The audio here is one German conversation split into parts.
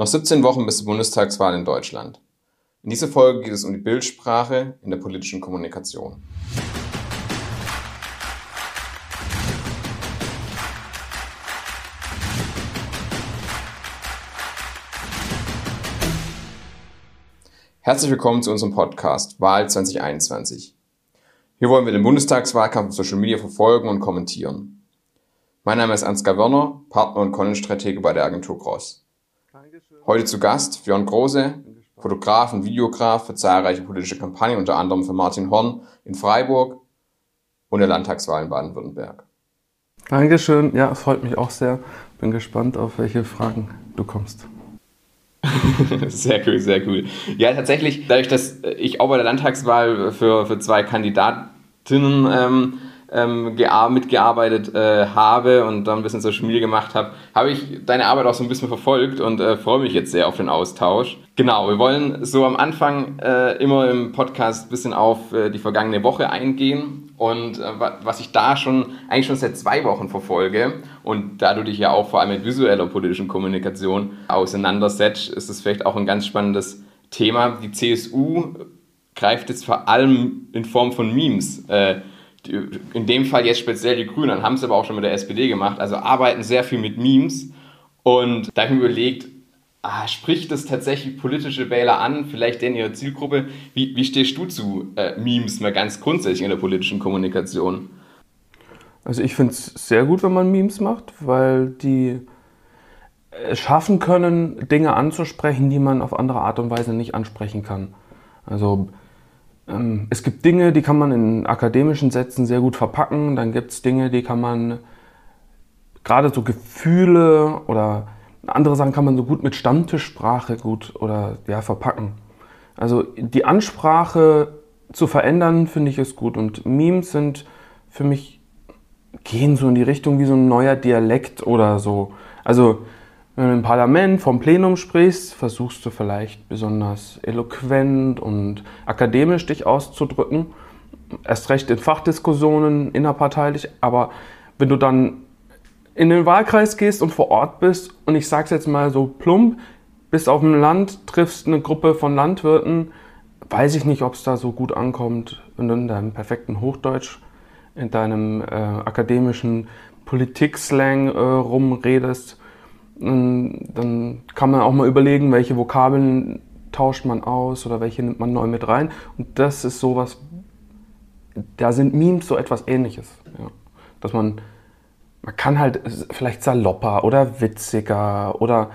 Noch 17 Wochen bis zur Bundestagswahl in Deutschland. In dieser Folge geht es um die Bildsprache in der politischen Kommunikation. Herzlich willkommen zu unserem Podcast Wahl 2021. Hier wollen wir den Bundestagswahlkampf auf Social Media verfolgen und kommentieren. Mein Name ist Ansgar Werner, Partner und Content-Stratege bei der Agentur Cross. Heute zu Gast Björn Große, Fotograf und Videograf für zahlreiche politische Kampagnen, unter anderem für Martin Horn in Freiburg und der Landtagswahl in Baden-Württemberg. Dankeschön, ja, es freut mich auch sehr. Bin gespannt, auf welche Fragen du kommst. sehr cool, sehr cool. Ja, tatsächlich, dadurch, dass ich auch bei der Landtagswahl für, für zwei Kandidatinnen ähm, ähm, mitgearbeitet äh, habe und dann ein bisschen Social Media gemacht habe, habe ich deine Arbeit auch so ein bisschen verfolgt und äh, freue mich jetzt sehr auf den Austausch. Genau, wir wollen so am Anfang äh, immer im Podcast ein bisschen auf äh, die vergangene Woche eingehen und äh, was ich da schon eigentlich schon seit zwei Wochen verfolge und da du dich ja auch vor allem mit visueller politischen Kommunikation auseinandersetzt, ist es vielleicht auch ein ganz spannendes Thema. Die CSU greift jetzt vor allem in Form von Memes äh, in dem Fall jetzt speziell die Grünen, haben es aber auch schon mit der SPD gemacht, also arbeiten sehr viel mit Memes. Und da habe ich mir überlegt, ah, spricht das tatsächlich politische Wähler an, vielleicht in ihrer Zielgruppe? Wie, wie stehst du zu äh, Memes mal ganz grundsätzlich in der politischen Kommunikation? Also ich finde es sehr gut, wenn man Memes macht, weil die es schaffen können, Dinge anzusprechen, die man auf andere Art und Weise nicht ansprechen kann. Also es gibt Dinge, die kann man in akademischen Sätzen sehr gut verpacken. Dann gibt es Dinge, die kann man gerade so Gefühle oder andere Sachen kann man so gut mit Stammtischsprache gut oder ja verpacken. Also die Ansprache zu verändern, finde ich ist gut. Und Memes sind für mich gehen so in die Richtung wie so ein neuer Dialekt oder so. Also wenn du im Parlament vom Plenum sprichst, versuchst du vielleicht besonders eloquent und akademisch dich auszudrücken. Erst recht in Fachdiskussionen innerparteilich. Aber wenn du dann in den Wahlkreis gehst und vor Ort bist und ich sag's jetzt mal so plump, bist auf dem Land, triffst eine Gruppe von Landwirten, weiß ich nicht, ob es da so gut ankommt, wenn du in deinem perfekten Hochdeutsch, in deinem äh, akademischen Politik-Slang äh, rumredest dann kann man auch mal überlegen, welche Vokabeln tauscht man aus oder welche nimmt man neu mit rein. Und das ist sowas, da sind Memes so etwas ähnliches. Ja. Dass man, man kann halt vielleicht salopper oder witziger oder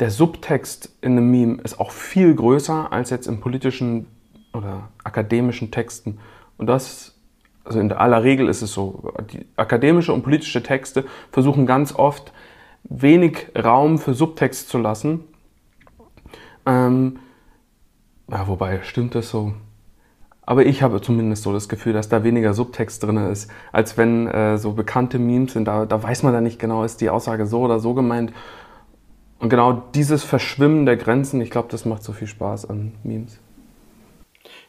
der Subtext in einem Meme ist auch viel größer als jetzt in politischen oder akademischen Texten. Und das, also in aller Regel ist es so, die akademische und politische Texte versuchen ganz oft wenig Raum für Subtext zu lassen. Ähm, ja, wobei, stimmt das so? Aber ich habe zumindest so das Gefühl, dass da weniger Subtext drin ist, als wenn äh, so bekannte Memes sind. Da, da weiß man dann nicht genau, ist die Aussage so oder so gemeint. Und genau dieses Verschwimmen der Grenzen, ich glaube, das macht so viel Spaß an Memes.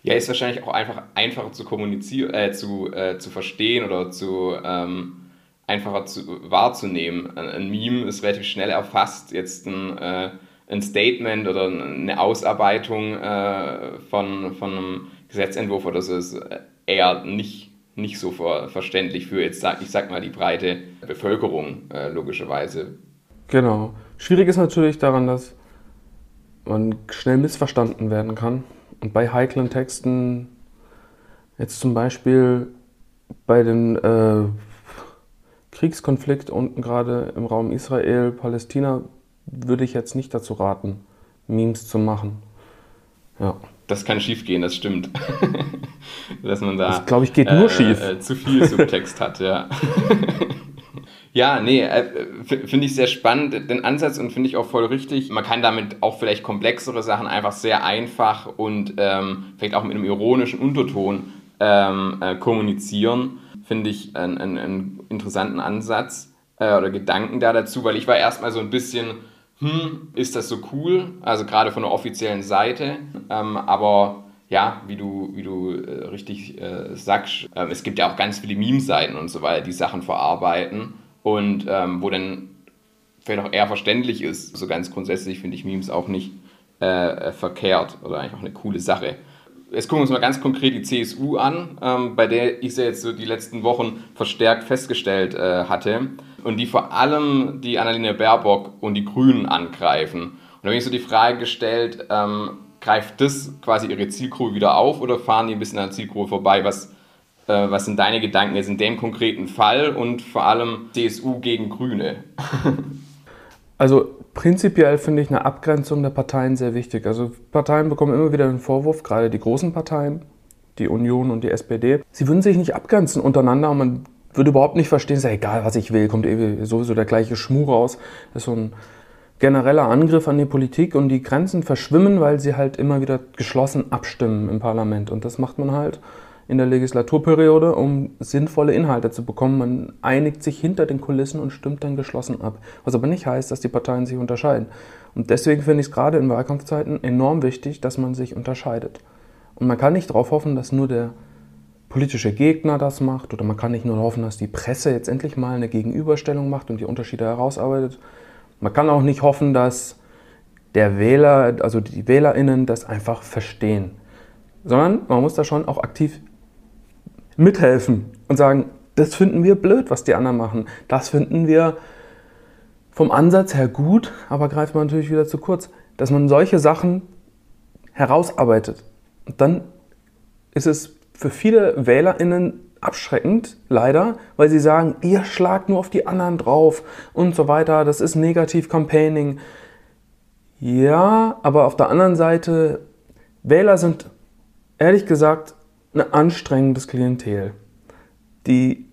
Ja, ist wahrscheinlich auch einfach einfacher zu kommunizieren, äh, zu, äh, zu verstehen oder zu ähm, einfacher zu, wahrzunehmen. Ein Meme ist relativ schnell erfasst. Jetzt ein, äh, ein Statement oder eine Ausarbeitung äh, von, von einem Gesetzentwurf oder so ist eher nicht, nicht so ver verständlich für, jetzt ich sag mal, die breite Bevölkerung, äh, logischerweise. Genau. Schwierig ist natürlich daran, dass man schnell missverstanden werden kann. Und bei heiklen Texten, jetzt zum Beispiel bei den äh, Kriegskonflikt unten gerade im Raum Israel, Palästina, würde ich jetzt nicht dazu raten, Memes zu machen. Ja. Das kann schief gehen, das stimmt. Dass man da. Das glaube ich, geht nur äh, schief. Äh, zu viel Subtext hat, ja. ja, nee, äh, finde ich sehr spannend, den Ansatz und finde ich auch voll richtig. Man kann damit auch vielleicht komplexere Sachen einfach sehr einfach und ähm, vielleicht auch mit einem ironischen Unterton ähm, äh, kommunizieren finde ich einen, einen, einen, interessanten Ansatz äh, oder Gedanken da dazu, weil ich war erstmal so ein bisschen, hm, ist das so cool? Also gerade von der offiziellen Seite. Ähm, aber ja, wie du, wie du äh, richtig äh, sagst, äh, es gibt ja auch ganz viele Meme-Seiten und so weiter, die Sachen verarbeiten und ähm, wo dann vielleicht auch eher verständlich ist. So ganz grundsätzlich finde ich Memes auch nicht äh, verkehrt oder eigentlich auch eine coole Sache. Jetzt gucken wir uns mal ganz konkret die CSU an, ähm, bei der ich sie jetzt so die letzten Wochen verstärkt festgestellt äh, hatte und die vor allem die Annalena Baerbock und die Grünen angreifen. Und da habe ich so die Frage gestellt, ähm, greift das quasi ihre Zielgruppe wieder auf oder fahren die ein bisschen an der Zielgruppe vorbei? Was, äh, was sind deine Gedanken jetzt in dem konkreten Fall und vor allem CSU gegen Grüne? also prinzipiell finde ich eine Abgrenzung der Parteien sehr wichtig. Also Parteien bekommen immer wieder den Vorwurf, gerade die großen Parteien, die Union und die SPD, sie würden sich nicht abgrenzen untereinander und man würde überhaupt nicht verstehen, ist ja egal, was ich will, kommt eh sowieso der gleiche Schmuh raus. Das ist so ein genereller Angriff an die Politik und die Grenzen verschwimmen, weil sie halt immer wieder geschlossen abstimmen im Parlament. Und das macht man halt in der Legislaturperiode, um sinnvolle Inhalte zu bekommen. Man einigt sich hinter den Kulissen und stimmt dann geschlossen ab. Was aber nicht heißt, dass die Parteien sich unterscheiden. Und deswegen finde ich es gerade in Wahlkampfzeiten enorm wichtig, dass man sich unterscheidet. Und man kann nicht darauf hoffen, dass nur der politische Gegner das macht oder man kann nicht nur hoffen, dass die Presse jetzt endlich mal eine Gegenüberstellung macht und die Unterschiede herausarbeitet, man kann auch nicht hoffen, dass der Wähler, also die WählerInnen das einfach verstehen. Sondern man muss da schon auch aktiv mithelfen und sagen, das finden wir blöd, was die anderen machen. Das finden wir vom Ansatz her gut, aber greift man natürlich wieder zu kurz. Dass man solche Sachen herausarbeitet. Und dann ist es für viele WählerInnen abschreckend, leider, weil sie sagen, ihr schlagt nur auf die anderen drauf und so weiter, das ist Negativ-Campaigning. Ja, aber auf der anderen Seite, Wähler sind ehrlich gesagt ein anstrengendes Klientel. Die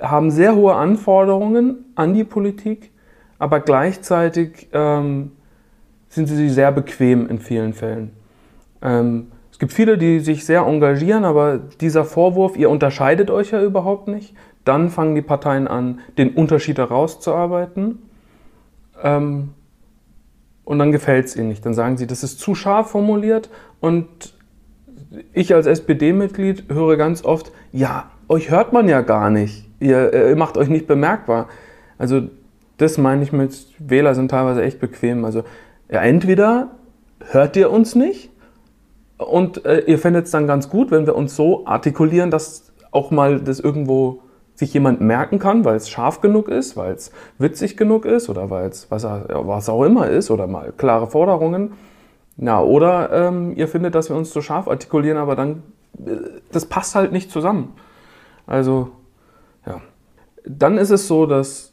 haben sehr hohe Anforderungen an die Politik, aber gleichzeitig ähm, sind sie sehr bequem in vielen Fällen. Ähm, gibt viele, die sich sehr engagieren, aber dieser Vorwurf, ihr unterscheidet euch ja überhaupt nicht, dann fangen die Parteien an, den Unterschied herauszuarbeiten. Ähm, und dann gefällt es ihnen nicht. Dann sagen sie, das ist zu scharf formuliert. Und ich als SPD-Mitglied höre ganz oft, ja, euch hört man ja gar nicht. Ihr, ihr macht euch nicht bemerkbar. Also das meine ich mit, Wähler sind teilweise echt bequem. Also ja, entweder hört ihr uns nicht und äh, ihr findet es dann ganz gut, wenn wir uns so artikulieren, dass auch mal das irgendwo sich jemand merken kann, weil es scharf genug ist, weil es witzig genug ist oder weil es was, was, auch immer ist oder mal klare Forderungen. Ja, oder ähm, ihr findet, dass wir uns so scharf artikulieren, aber dann, äh, das passt halt nicht zusammen. Also, ja. Dann ist es so, dass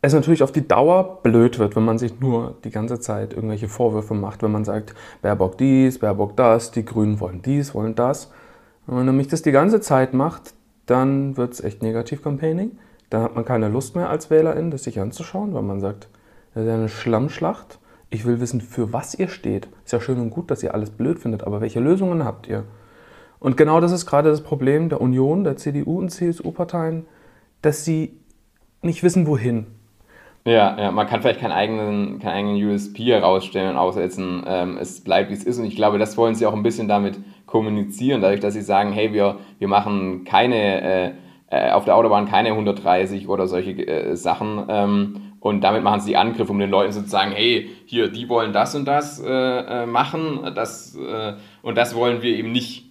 es natürlich auf die Dauer blöd wird, wenn man sich nur die ganze Zeit irgendwelche Vorwürfe macht, wenn man sagt, Baerbock dies, Baerbock das, die Grünen wollen dies, wollen das. Wenn man nämlich das die ganze Zeit macht, dann wird es echt Negativ-Campaigning. Dann hat man keine Lust mehr als Wählerin, das sich anzuschauen, weil man sagt, das ist ja eine Schlammschlacht. Ich will wissen, für was ihr steht. Ist ja schön und gut, dass ihr alles blöd findet, aber welche Lösungen habt ihr? Und genau das ist gerade das Problem der Union, der CDU und CSU-Parteien, dass sie nicht wissen, wohin. Ja, ja, man kann vielleicht keinen eigenen, keinen eigenen USP herausstellen und aussetzen. Ähm, es bleibt, wie es ist. Und ich glaube, das wollen sie auch ein bisschen damit kommunizieren, dadurch, dass sie sagen, hey, wir, wir machen keine, äh, äh auf der Autobahn keine 130 oder solche äh, Sachen. Ähm, und damit machen sie die Angriffe, um den Leuten zu sagen, hey, hier, die wollen das und das äh, äh machen, das, äh, und das wollen wir eben nicht.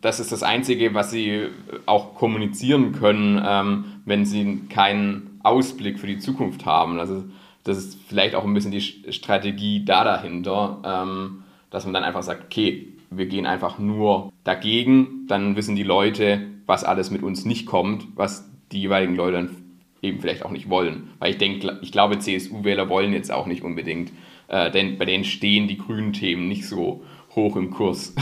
das ist das Einzige, was sie auch kommunizieren können, ähm, wenn sie keinen Ausblick für die Zukunft haben. Also das ist vielleicht auch ein bisschen die Strategie da dahinter, ähm, dass man dann einfach sagt, okay, wir gehen einfach nur dagegen, dann wissen die Leute, was alles mit uns nicht kommt, was die jeweiligen Leute dann eben vielleicht auch nicht wollen. Weil ich denke, ich glaube, CSU-Wähler wollen jetzt auch nicht unbedingt, äh, denn bei denen stehen die grünen Themen nicht so hoch im Kurs.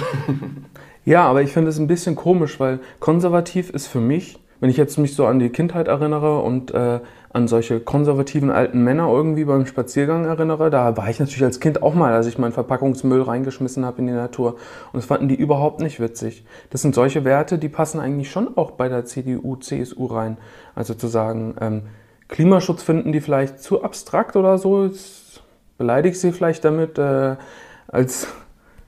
ja, aber ich finde es ein bisschen komisch, weil konservativ ist für mich wenn ich jetzt mich so an die Kindheit erinnere und äh, an solche konservativen alten Männer irgendwie beim Spaziergang erinnere, da war ich natürlich als Kind auch mal, als ich meinen Verpackungsmüll reingeschmissen habe in die Natur. Und das fanden die überhaupt nicht witzig. Das sind solche Werte, die passen eigentlich schon auch bei der CDU, CSU rein. Also zu sagen, ähm, Klimaschutz finden die vielleicht zu abstrakt oder so, beleidige ich sie vielleicht damit, äh, als,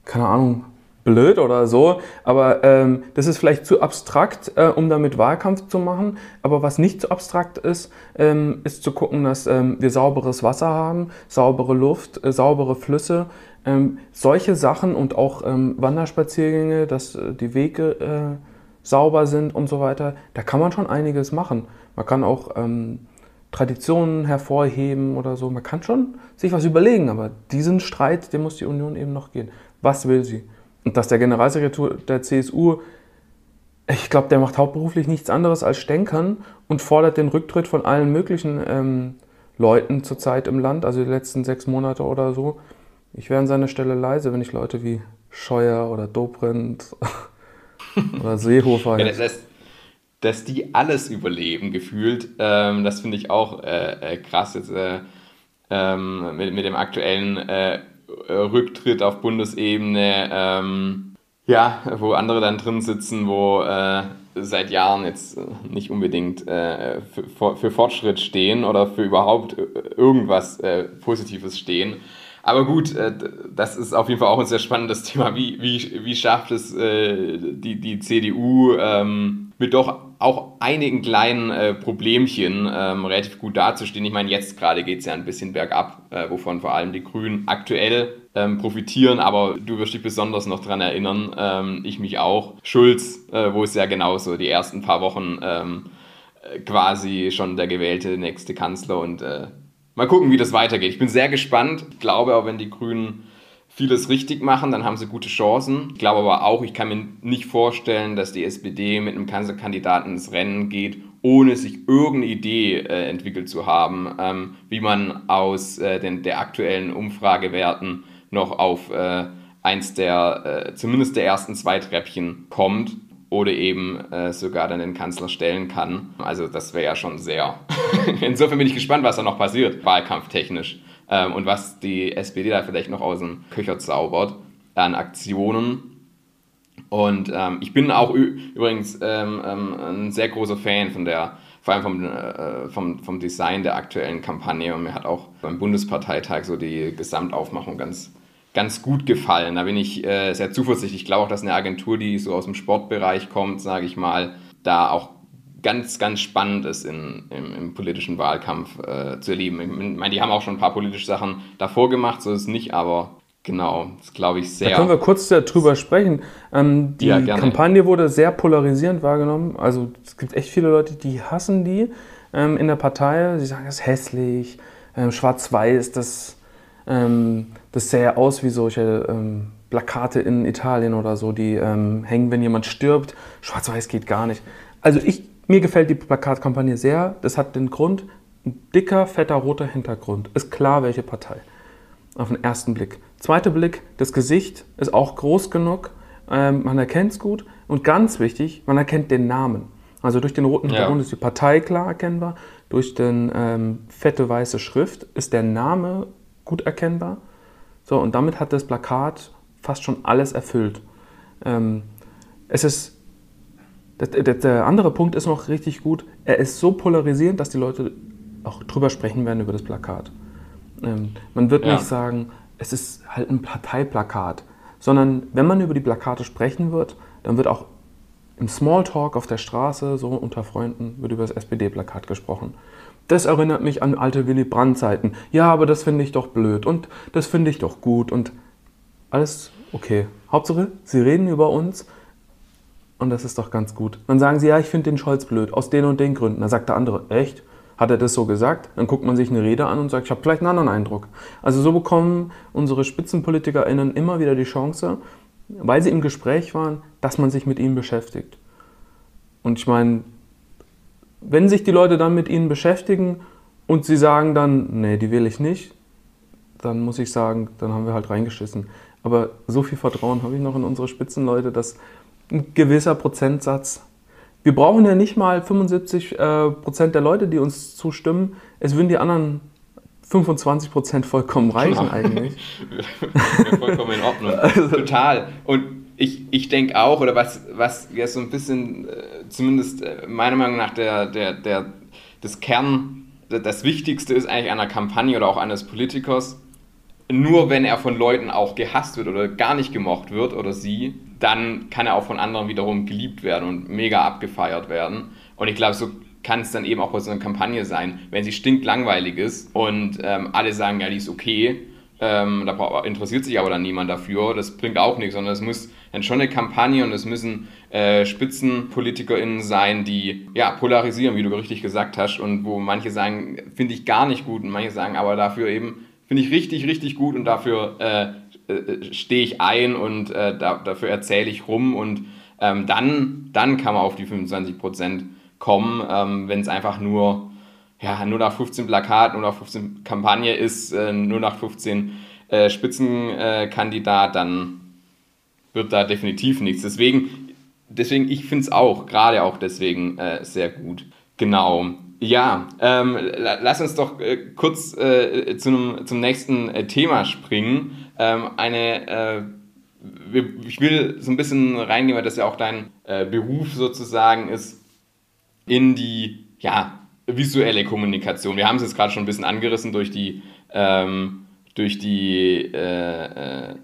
keine Ahnung, blöd oder so, aber ähm, das ist vielleicht zu abstrakt, äh, um damit Wahlkampf zu machen. Aber was nicht so abstrakt ist, ähm, ist zu gucken, dass ähm, wir sauberes Wasser haben, saubere Luft, äh, saubere Flüsse. Ähm, solche Sachen und auch ähm, Wanderspaziergänge, dass äh, die Wege äh, sauber sind und so weiter, da kann man schon einiges machen. Man kann auch ähm, Traditionen hervorheben oder so. Man kann schon sich was überlegen, aber diesen Streit, den muss die Union eben noch gehen. Was will sie? Und dass der Generalsekretär der CSU, ich glaube, der macht hauptberuflich nichts anderes als stänkern und fordert den Rücktritt von allen möglichen ähm, Leuten zurzeit im Land, also die letzten sechs Monate oder so. Ich wäre an seiner Stelle leise, wenn ich Leute wie Scheuer oder Dobrindt oder Seehofer. ja, das, dass die alles überleben, gefühlt. Ähm, das finde ich auch äh, äh, krass jetzt äh, ähm, mit, mit dem aktuellen äh, Rücktritt auf Bundesebene. Ähm, ja, wo andere dann drin sitzen, wo äh, seit Jahren jetzt nicht unbedingt äh, für, für, Fortschritt stehen oder für überhaupt irgendwas Positives stehen. Aber gut, das ist auf jeden Fall auch ein sehr spannendes Thema. Wie, wie, wie schafft es die, die CDU ähm, mit doch auch einigen kleinen äh, Problemchen ähm, relativ gut dazustehen. Ich meine, jetzt gerade geht es ja ein bisschen bergab, äh, wovon vor allem die Grünen aktuell ähm, profitieren, aber du wirst dich besonders noch daran erinnern, ähm, ich mich auch. Schulz, äh, wo es ja genauso die ersten paar Wochen ähm, äh, quasi schon der gewählte nächste Kanzler und äh, mal gucken, wie das weitergeht. Ich bin sehr gespannt. Ich glaube auch, wenn die Grünen vieles richtig machen, dann haben sie gute Chancen. Ich glaube aber auch, ich kann mir nicht vorstellen, dass die SPD mit einem Kanzlerkandidaten ins Rennen geht, ohne sich irgendeine Idee äh, entwickelt zu haben, ähm, wie man aus äh, den, der aktuellen Umfragewerten noch auf äh, eins der, äh, zumindest der ersten zwei Treppchen kommt oder eben äh, sogar dann den Kanzler stellen kann. Also das wäre ja schon sehr. Insofern bin ich gespannt, was da noch passiert, wahlkampftechnisch ähm, und was die SPD da vielleicht noch aus dem Köcher zaubert an Aktionen. Und ähm, ich bin auch übrigens ähm, ähm, ein sehr großer Fan von der, vor allem vom, äh, vom, vom Design der aktuellen Kampagne. Und mir hat auch beim Bundesparteitag so die Gesamtaufmachung ganz, ganz gut gefallen. Da bin ich äh, sehr zuversichtlich. Ich glaube auch, dass eine Agentur, die so aus dem Sportbereich kommt, sage ich mal, da auch ganz, ganz spannend ist in, im, im politischen Wahlkampf äh, zu erleben. Ich meine, die haben auch schon ein paar politische Sachen davor gemacht, so ist es nicht, aber genau, das glaube ich sehr. Da können wir kurz darüber sprechen. Ähm, die ja, Kampagne wurde sehr polarisierend wahrgenommen. Also es gibt echt viele Leute, die hassen die ähm, in der Partei. Sie sagen, das ist hässlich, ähm, schwarz-weiß, das, ähm, das sähe aus wie solche ähm, Plakate in Italien oder so, die ähm, hängen, wenn jemand stirbt. Schwarz-weiß geht gar nicht. Also ich mir gefällt die Plakatkampagne sehr. Das hat den Grund, ein dicker, fetter, roter Hintergrund. Ist klar, welche Partei. Auf den ersten Blick. Zweiter Blick, das Gesicht ist auch groß genug. Ähm, man erkennt es gut. Und ganz wichtig, man erkennt den Namen. Also durch den roten Hintergrund ja. ist die Partei klar erkennbar. Durch den ähm, fette weiße Schrift ist der Name gut erkennbar. So, und damit hat das Plakat fast schon alles erfüllt. Ähm, es ist der, der andere Punkt ist noch richtig gut. Er ist so polarisierend, dass die Leute auch drüber sprechen werden über das Plakat. Ähm, man wird ja. nicht sagen, es ist halt ein Parteiplakat, sondern wenn man über die Plakate sprechen wird, dann wird auch im Smalltalk auf der Straße, so unter Freunden, wird über das SPD-Plakat gesprochen. Das erinnert mich an alte Willy Brandt-Zeiten. Ja, aber das finde ich doch blöd und das finde ich doch gut und alles okay. Hauptsache, sie reden über uns und das ist doch ganz gut. Dann sagen sie, ja, ich finde den Scholz blöd, aus den und den Gründen. Dann sagt der andere, echt? Hat er das so gesagt? Dann guckt man sich eine Rede an und sagt, ich habe vielleicht einen anderen Eindruck. Also so bekommen unsere SpitzenpolitikerInnen immer wieder die Chance, weil sie im Gespräch waren, dass man sich mit ihnen beschäftigt. Und ich meine, wenn sich die Leute dann mit ihnen beschäftigen und sie sagen dann, nee, die will ich nicht, dann muss ich sagen, dann haben wir halt reingeschissen. Aber so viel Vertrauen habe ich noch in unsere Spitzenleute, dass ein gewisser Prozentsatz. Wir brauchen ja nicht mal 75 äh, Prozent der Leute, die uns zustimmen. Es würden die anderen 25 Prozent vollkommen reichen ja. eigentlich. vollkommen in Ordnung. Also, Total. Und ich, ich denke auch, oder was, was jetzt so ein bisschen, äh, zumindest äh, meiner Meinung nach, der, der, der, das Kern, das Wichtigste ist eigentlich einer Kampagne oder auch eines Politikers, nur wenn er von Leuten auch gehasst wird oder gar nicht gemocht wird oder sie, dann kann er auch von anderen wiederum geliebt werden und mega abgefeiert werden. Und ich glaube, so kann es dann eben auch bei so einer Kampagne sein, wenn sie stinklangweilig ist und ähm, alle sagen, ja, die ist okay, ähm, da interessiert sich aber dann niemand dafür, das bringt auch nichts, sondern es muss dann schon eine Kampagne und es müssen äh, SpitzenpolitikerInnen sein, die ja polarisieren, wie du richtig gesagt hast, und wo manche sagen, finde ich gar nicht gut und manche sagen aber dafür eben, finde ich richtig, richtig gut und dafür äh, äh, stehe ich ein und äh, da, dafür erzähle ich rum und ähm, dann, dann kann man auf die 25 Prozent kommen, ähm, wenn es einfach nur ja, nur nach 15 Plakaten, nur nach 15 Kampagne ist, äh, nur nach 15 äh, Spitzenkandidat, dann wird da definitiv nichts. Deswegen, deswegen ich finde es auch, gerade auch deswegen äh, sehr gut. Genau. Ja, ähm, lass uns doch äh, kurz äh, zum, zum nächsten äh, Thema springen. Ähm, eine, äh, ich will so ein bisschen reingehen, weil das ja auch dein äh, Beruf sozusagen ist, in die ja, visuelle Kommunikation. Wir haben es jetzt gerade schon ein bisschen angerissen durch die, ähm, durch die äh,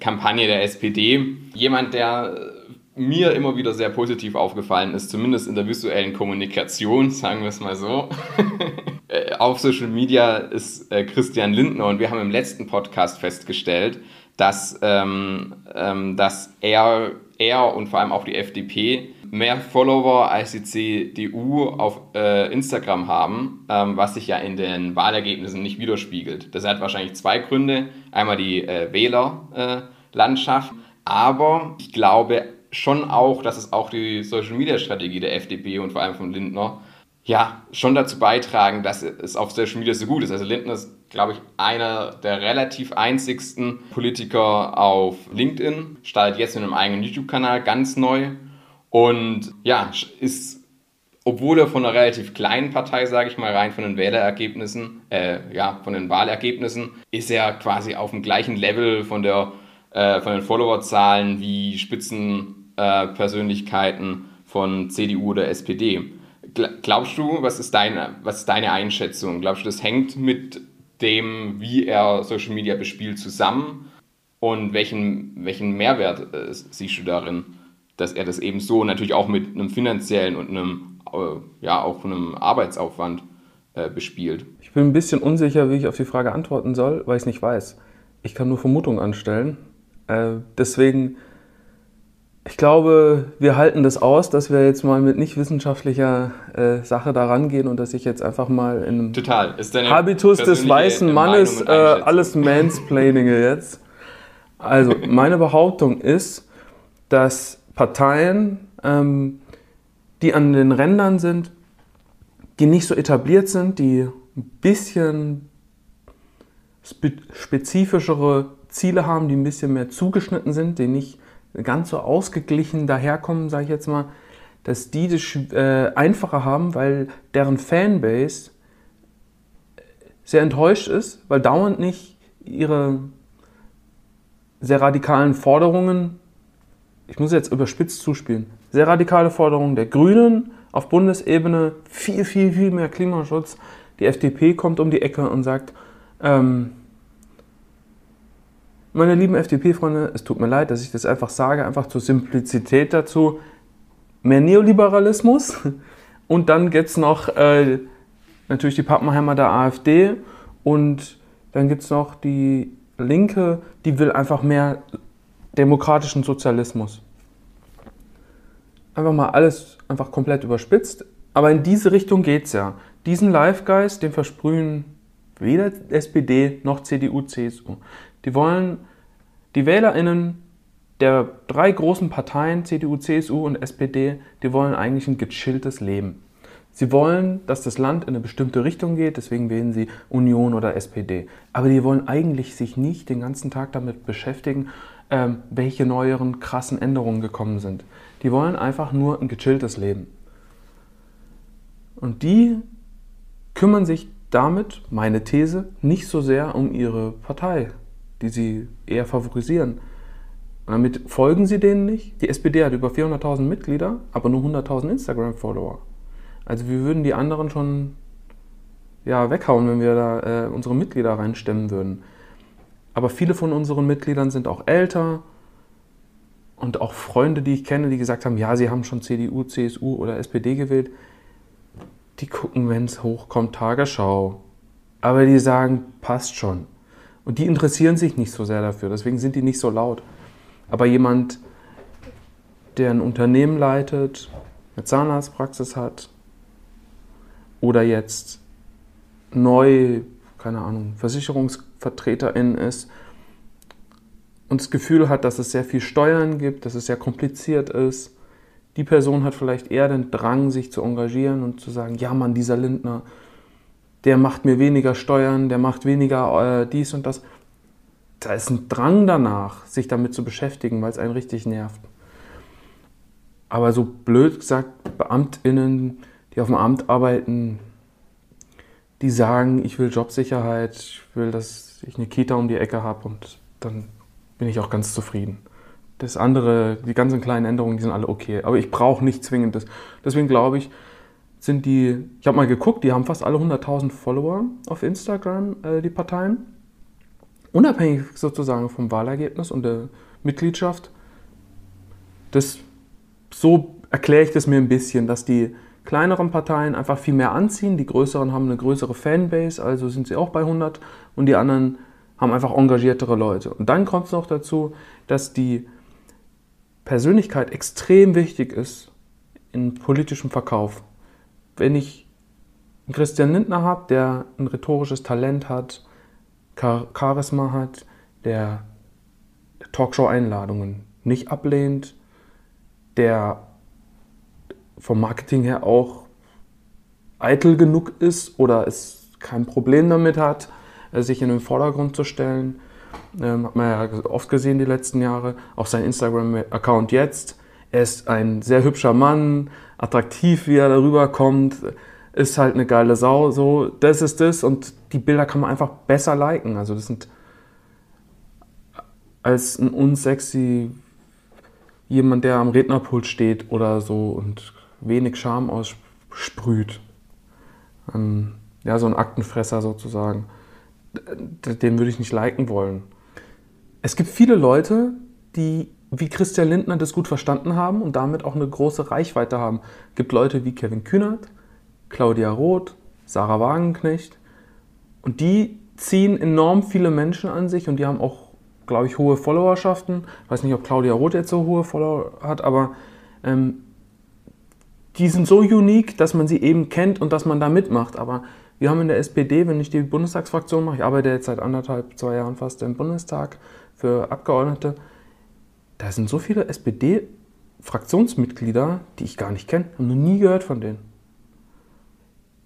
Kampagne der SPD. Jemand, der mir immer wieder sehr positiv aufgefallen ist, zumindest in der visuellen Kommunikation, sagen wir es mal so. Äh, auf Social Media ist äh, Christian Lindner und wir haben im letzten Podcast festgestellt, dass, ähm, ähm, dass er, er und vor allem auch die FDP mehr Follower als die CDU auf äh, Instagram haben, ähm, was sich ja in den Wahlergebnissen nicht widerspiegelt. Das hat wahrscheinlich zwei Gründe. Einmal die äh, Wählerlandschaft, äh, aber ich glaube schon auch, dass es auch die Social-Media-Strategie der FDP und vor allem von Lindner ja, schon dazu beitragen, dass es auf Social Media so gut ist. Also Lindner ist, glaube ich, einer der relativ einzigsten Politiker auf LinkedIn, startet jetzt in einem eigenen YouTube-Kanal ganz neu und ja, ist, obwohl er von einer relativ kleinen Partei, sage ich mal, rein von den Wählerergebnissen, äh, ja, von den Wahlergebnissen, ist er quasi auf dem gleichen Level von, der, äh, von den Followerzahlen wie Spitzenpersönlichkeiten äh, von CDU oder SPD. Glaubst du, was ist, deine, was ist deine Einschätzung? Glaubst du, das hängt mit dem, wie er Social Media bespielt, zusammen? Und welchen, welchen Mehrwert äh, siehst du darin? dass er das eben so natürlich auch mit einem finanziellen und einem, äh, ja, auch einem Arbeitsaufwand äh, bespielt. Ich bin ein bisschen unsicher, wie ich auf die Frage antworten soll, weil ich es nicht weiß. Ich kann nur Vermutungen anstellen. Äh, deswegen, ich glaube, wir halten das aus, dass wir jetzt mal mit nicht wissenschaftlicher äh, Sache da rangehen und dass ich jetzt einfach mal in Total. Habitus des weißen Mannes äh, alles mansplaininge jetzt. Also, meine Behauptung ist, dass Parteien, ähm, die an den Rändern sind, die nicht so etabliert sind, die ein bisschen spezifischere Ziele haben, die ein bisschen mehr zugeschnitten sind, die nicht ganz so ausgeglichen daherkommen, sage ich jetzt mal, dass die das äh, einfacher haben, weil deren Fanbase sehr enttäuscht ist, weil dauernd nicht ihre sehr radikalen Forderungen ich muss jetzt überspitzt zuspielen, sehr radikale Forderungen der Grünen auf Bundesebene, viel, viel, viel mehr Klimaschutz. Die FDP kommt um die Ecke und sagt, ähm, meine lieben FDP-Freunde, es tut mir leid, dass ich das einfach sage, einfach zur Simplizität dazu, mehr Neoliberalismus. Und dann gibt es noch äh, natürlich die Pappenheimer der AfD und dann gibt es noch die Linke, die will einfach mehr demokratischen Sozialismus. Einfach mal alles einfach komplett überspitzt. Aber in diese Richtung geht es ja. Diesen Live-Geist, den versprühen weder SPD noch CDU, CSU. Die wollen die WählerInnen der drei großen Parteien, CDU, CSU und SPD, die wollen eigentlich ein gechilltes Leben. Sie wollen, dass das Land in eine bestimmte Richtung geht, deswegen wählen sie Union oder SPD. Aber die wollen eigentlich sich nicht den ganzen Tag damit beschäftigen, ähm, welche neueren krassen Änderungen gekommen sind. Die wollen einfach nur ein gechilltes Leben. Und die kümmern sich damit, meine These, nicht so sehr um ihre Partei, die sie eher favorisieren. Und damit folgen sie denen nicht. Die SPD hat über 400.000 Mitglieder, aber nur 100.000 Instagram-Follower. Also wir würden die anderen schon ja, weghauen, wenn wir da äh, unsere Mitglieder reinstemmen würden. Aber viele von unseren Mitgliedern sind auch älter und auch Freunde, die ich kenne, die gesagt haben, ja, sie haben schon CDU, CSU oder SPD gewählt, die gucken, wenn es hochkommt, Tagesschau. Aber die sagen, passt schon. Und die interessieren sich nicht so sehr dafür, deswegen sind die nicht so laut. Aber jemand, der ein Unternehmen leitet, eine Zahnarztpraxis hat oder jetzt neu, keine Ahnung, Versicherungsvertreterin ist und das Gefühl hat, dass es sehr viel Steuern gibt, dass es sehr kompliziert ist, die Person hat vielleicht eher den Drang, sich zu engagieren und zu sagen, ja Mann, dieser Lindner, der macht mir weniger Steuern, der macht weniger äh, dies und das. Da ist ein Drang danach, sich damit zu beschäftigen, weil es einen richtig nervt. Aber so blöd gesagt, BeamtInnen, die auf dem Amt arbeiten, die sagen, ich will Jobsicherheit, ich will, dass ich eine Kita um die Ecke habe und dann bin ich auch ganz zufrieden. Das andere, die ganzen kleinen Änderungen, die sind alle okay. Aber ich brauche nicht zwingend das. Deswegen glaube ich, sind die, ich habe mal geguckt, die haben fast alle 100.000 Follower auf Instagram, äh, die Parteien. Unabhängig sozusagen vom Wahlergebnis und der Mitgliedschaft. Das, so erkläre ich das mir ein bisschen, dass die kleineren Parteien einfach viel mehr anziehen, die größeren haben eine größere Fanbase, also sind sie auch bei 100 und die anderen haben einfach engagiertere Leute. Und dann kommt es noch dazu, dass die Persönlichkeit extrem wichtig ist in politischem Verkauf. Wenn ich einen Christian Lindner habe, der ein rhetorisches Talent hat, Charisma hat, der Talkshow-Einladungen nicht ablehnt, der vom Marketing her auch eitel genug ist oder es kein Problem damit hat, sich in den Vordergrund zu stellen, ähm, hat man ja oft gesehen die letzten Jahre. Auch sein Instagram-Account jetzt. Er ist ein sehr hübscher Mann, attraktiv, wie er darüber kommt. Ist halt eine geile Sau. So, das ist das. Und die Bilder kann man einfach besser liken. Also, das sind als ein unsexy jemand, der am Rednerpult steht oder so und wenig Charme aussprüht. Ähm, ja, so ein Aktenfresser sozusagen. Den würde ich nicht liken wollen. Es gibt viele Leute, die wie Christian Lindner das gut verstanden haben und damit auch eine große Reichweite haben. Es gibt Leute wie Kevin Kühnert, Claudia Roth, Sarah Wagenknecht und die ziehen enorm viele Menschen an sich und die haben auch, glaube ich, hohe Followerschaften. Ich weiß nicht, ob Claudia Roth jetzt so hohe Follower hat, aber ähm, die sind so unique, dass man sie eben kennt und dass man da mitmacht. Aber wir haben in der SPD, wenn ich die Bundestagsfraktion mache, ich arbeite jetzt seit anderthalb, zwei Jahren fast im Bundestag, für Abgeordnete, da sind so viele SPD-Fraktionsmitglieder, die ich gar nicht kenne, habe noch nie gehört von denen.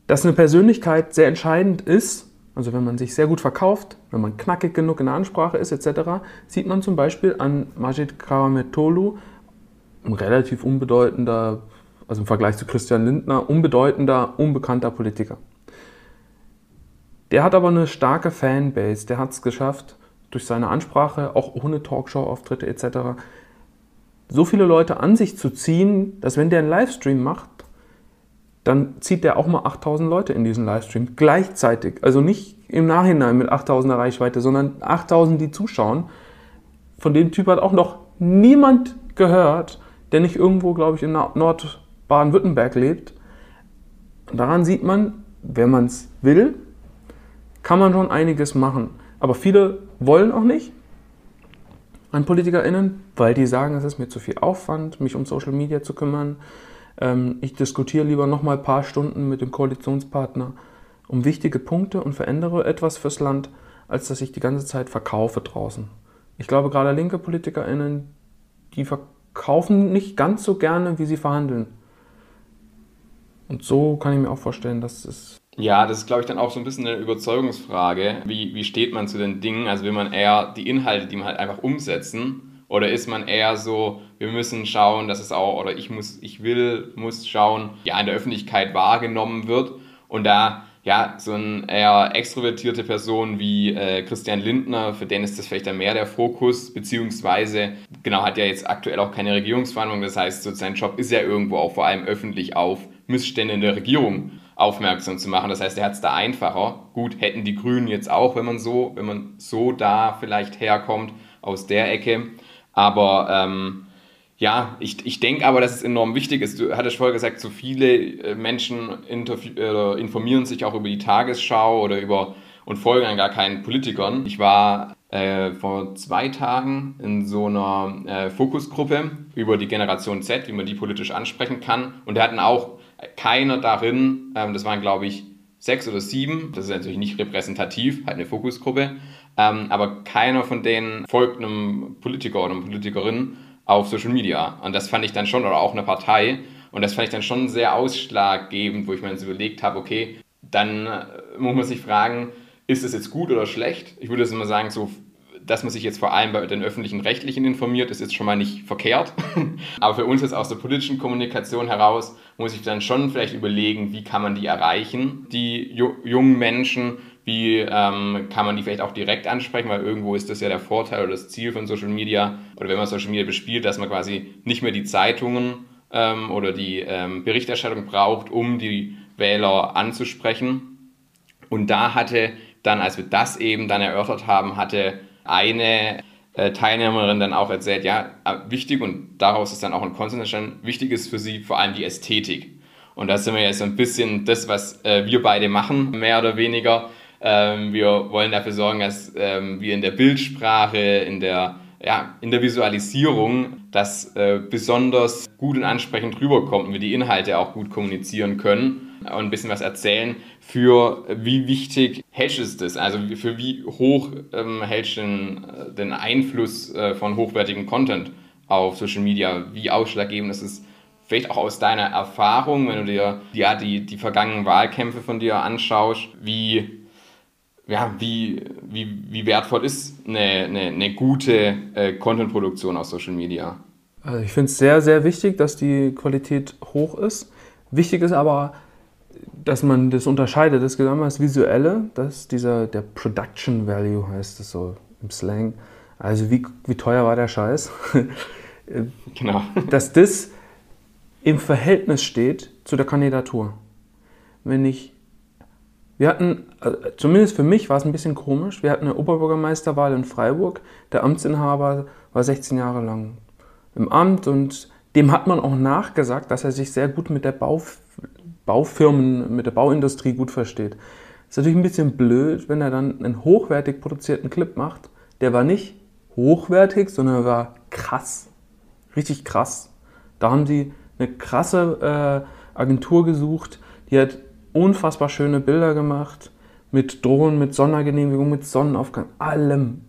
Dass eine Persönlichkeit sehr entscheidend ist, also wenn man sich sehr gut verkauft, wenn man knackig genug in der Ansprache ist etc., sieht man zum Beispiel an Majid Karametolu, ein relativ unbedeutender, also im Vergleich zu Christian Lindner, unbedeutender, unbekannter Politiker. Der hat aber eine starke Fanbase, der hat es geschafft, durch seine Ansprache, auch ohne Talkshow-Auftritte etc., so viele Leute an sich zu ziehen, dass wenn der einen Livestream macht, dann zieht der auch mal 8000 Leute in diesen Livestream gleichzeitig. Also nicht im Nachhinein mit 8000er Reichweite, sondern 8000, die zuschauen. Von dem Typ hat auch noch niemand gehört, der nicht irgendwo, glaube ich, in Nord-Baden-Württemberg lebt. Und daran sieht man, wenn man es will, kann man schon einiges machen. Aber viele wollen auch nicht an PolitikerInnen, weil die sagen, es ist mir zu viel Aufwand, mich um Social Media zu kümmern. Ähm, ich diskutiere lieber noch mal ein paar Stunden mit dem Koalitionspartner um wichtige Punkte und verändere etwas fürs Land, als dass ich die ganze Zeit verkaufe draußen. Ich glaube, gerade linke PolitikerInnen, die verkaufen nicht ganz so gerne, wie sie verhandeln. Und so kann ich mir auch vorstellen, dass es ja, das ist, glaube ich, dann auch so ein bisschen eine Überzeugungsfrage. Wie, wie steht man zu den Dingen? Also will man eher die Inhalte, die man halt einfach umsetzen? Oder ist man eher so, wir müssen schauen, dass es auch, oder ich muss, ich will, muss schauen, ja, in der Öffentlichkeit wahrgenommen wird. Und da, ja, so eine eher extrovertierte Person wie äh, Christian Lindner, für den ist das vielleicht dann mehr der Fokus, beziehungsweise, genau, hat ja jetzt aktuell auch keine Regierungsverhandlung. Das heißt, so sein Job ist ja irgendwo auch vor allem öffentlich auf Missstände in der Regierung aufmerksam zu machen. Das heißt, er hat es da einfacher. Gut, hätten die Grünen jetzt auch, wenn man so, wenn man so da vielleicht herkommt, aus der Ecke. Aber ähm, ja, ich, ich denke aber, dass es enorm wichtig ist. Du hattest vorher gesagt, so viele äh, Menschen informieren sich auch über die Tagesschau oder über und folgen dann gar keinen Politikern. Ich war äh, vor zwei Tagen in so einer äh, Fokusgruppe über die Generation Z, wie man die politisch ansprechen kann. Und da hatten auch keiner darin, ähm, das waren glaube ich sechs oder sieben, das ist natürlich nicht repräsentativ, halt eine Fokusgruppe, ähm, aber keiner von denen folgt einem Politiker oder einer Politikerin auf Social Media. Und das fand ich dann schon, oder auch eine Partei, und das fand ich dann schon sehr ausschlaggebend, wo ich mir jetzt überlegt habe, okay, dann äh, muss man sich fragen, ist es jetzt gut oder schlecht? Ich würde jetzt immer sagen, so dass man sich jetzt vor allem bei den öffentlichen Rechtlichen informiert, ist jetzt schon mal nicht verkehrt. Aber für uns jetzt aus der politischen Kommunikation heraus muss ich dann schon vielleicht überlegen, wie kann man die erreichen, die jungen Menschen, wie ähm, kann man die vielleicht auch direkt ansprechen, weil irgendwo ist das ja der Vorteil oder das Ziel von Social Media oder wenn man Social Media bespielt, dass man quasi nicht mehr die Zeitungen ähm, oder die ähm, Berichterstattung braucht, um die Wähler anzusprechen. Und da hatte dann, als wir das eben dann erörtert haben, hatte eine äh, Teilnehmerin dann auch erzählt, ja, äh, wichtig und daraus ist dann auch ein Konsens entstanden, wichtig ist für sie vor allem die Ästhetik. Und da sind wir jetzt so ein bisschen das, was äh, wir beide machen, mehr oder weniger. Ähm, wir wollen dafür sorgen, dass ähm, wir in der Bildsprache, in der, ja, in der Visualisierung, das besonders gut und ansprechend rüberkommt und wir die Inhalte auch gut kommunizieren können und ein bisschen was erzählen für wie wichtig du das? Also für wie hoch ähm, hältst du den, äh, den Einfluss äh, von hochwertigem Content auf Social Media? Wie ausschlaggebend ist es vielleicht auch aus deiner Erfahrung, wenn du dir ja, die, die vergangenen Wahlkämpfe von dir anschaust, wie, ja, wie, wie, wie wertvoll ist eine, eine, eine gute äh, Content-Produktion aus Social Media? Also ich finde es sehr, sehr wichtig, dass die Qualität hoch ist. Wichtig ist aber, dass man das unterscheidet. Das gesamte das Visuelle, das dieser, der Production Value heißt es so im Slang. Also wie, wie teuer war der Scheiß? genau. Dass das im Verhältnis steht zu der Kandidatur. Wenn ich, wir hatten, also zumindest für mich war es ein bisschen komisch, wir hatten eine Oberbürgermeisterwahl in Freiburg, der Amtsinhaber war 16 Jahre lang im Amt und dem hat man auch nachgesagt, dass er sich sehr gut mit der Bau, Baufirmen, mit der Bauindustrie gut versteht. Ist natürlich ein bisschen blöd, wenn er dann einen hochwertig produzierten Clip macht. Der war nicht hochwertig, sondern war krass. Richtig krass. Da haben sie eine krasse äh, Agentur gesucht, die hat unfassbar schöne Bilder gemacht. Mit Drohnen, mit Sondergenehmigung, mit Sonnenaufgang, allem.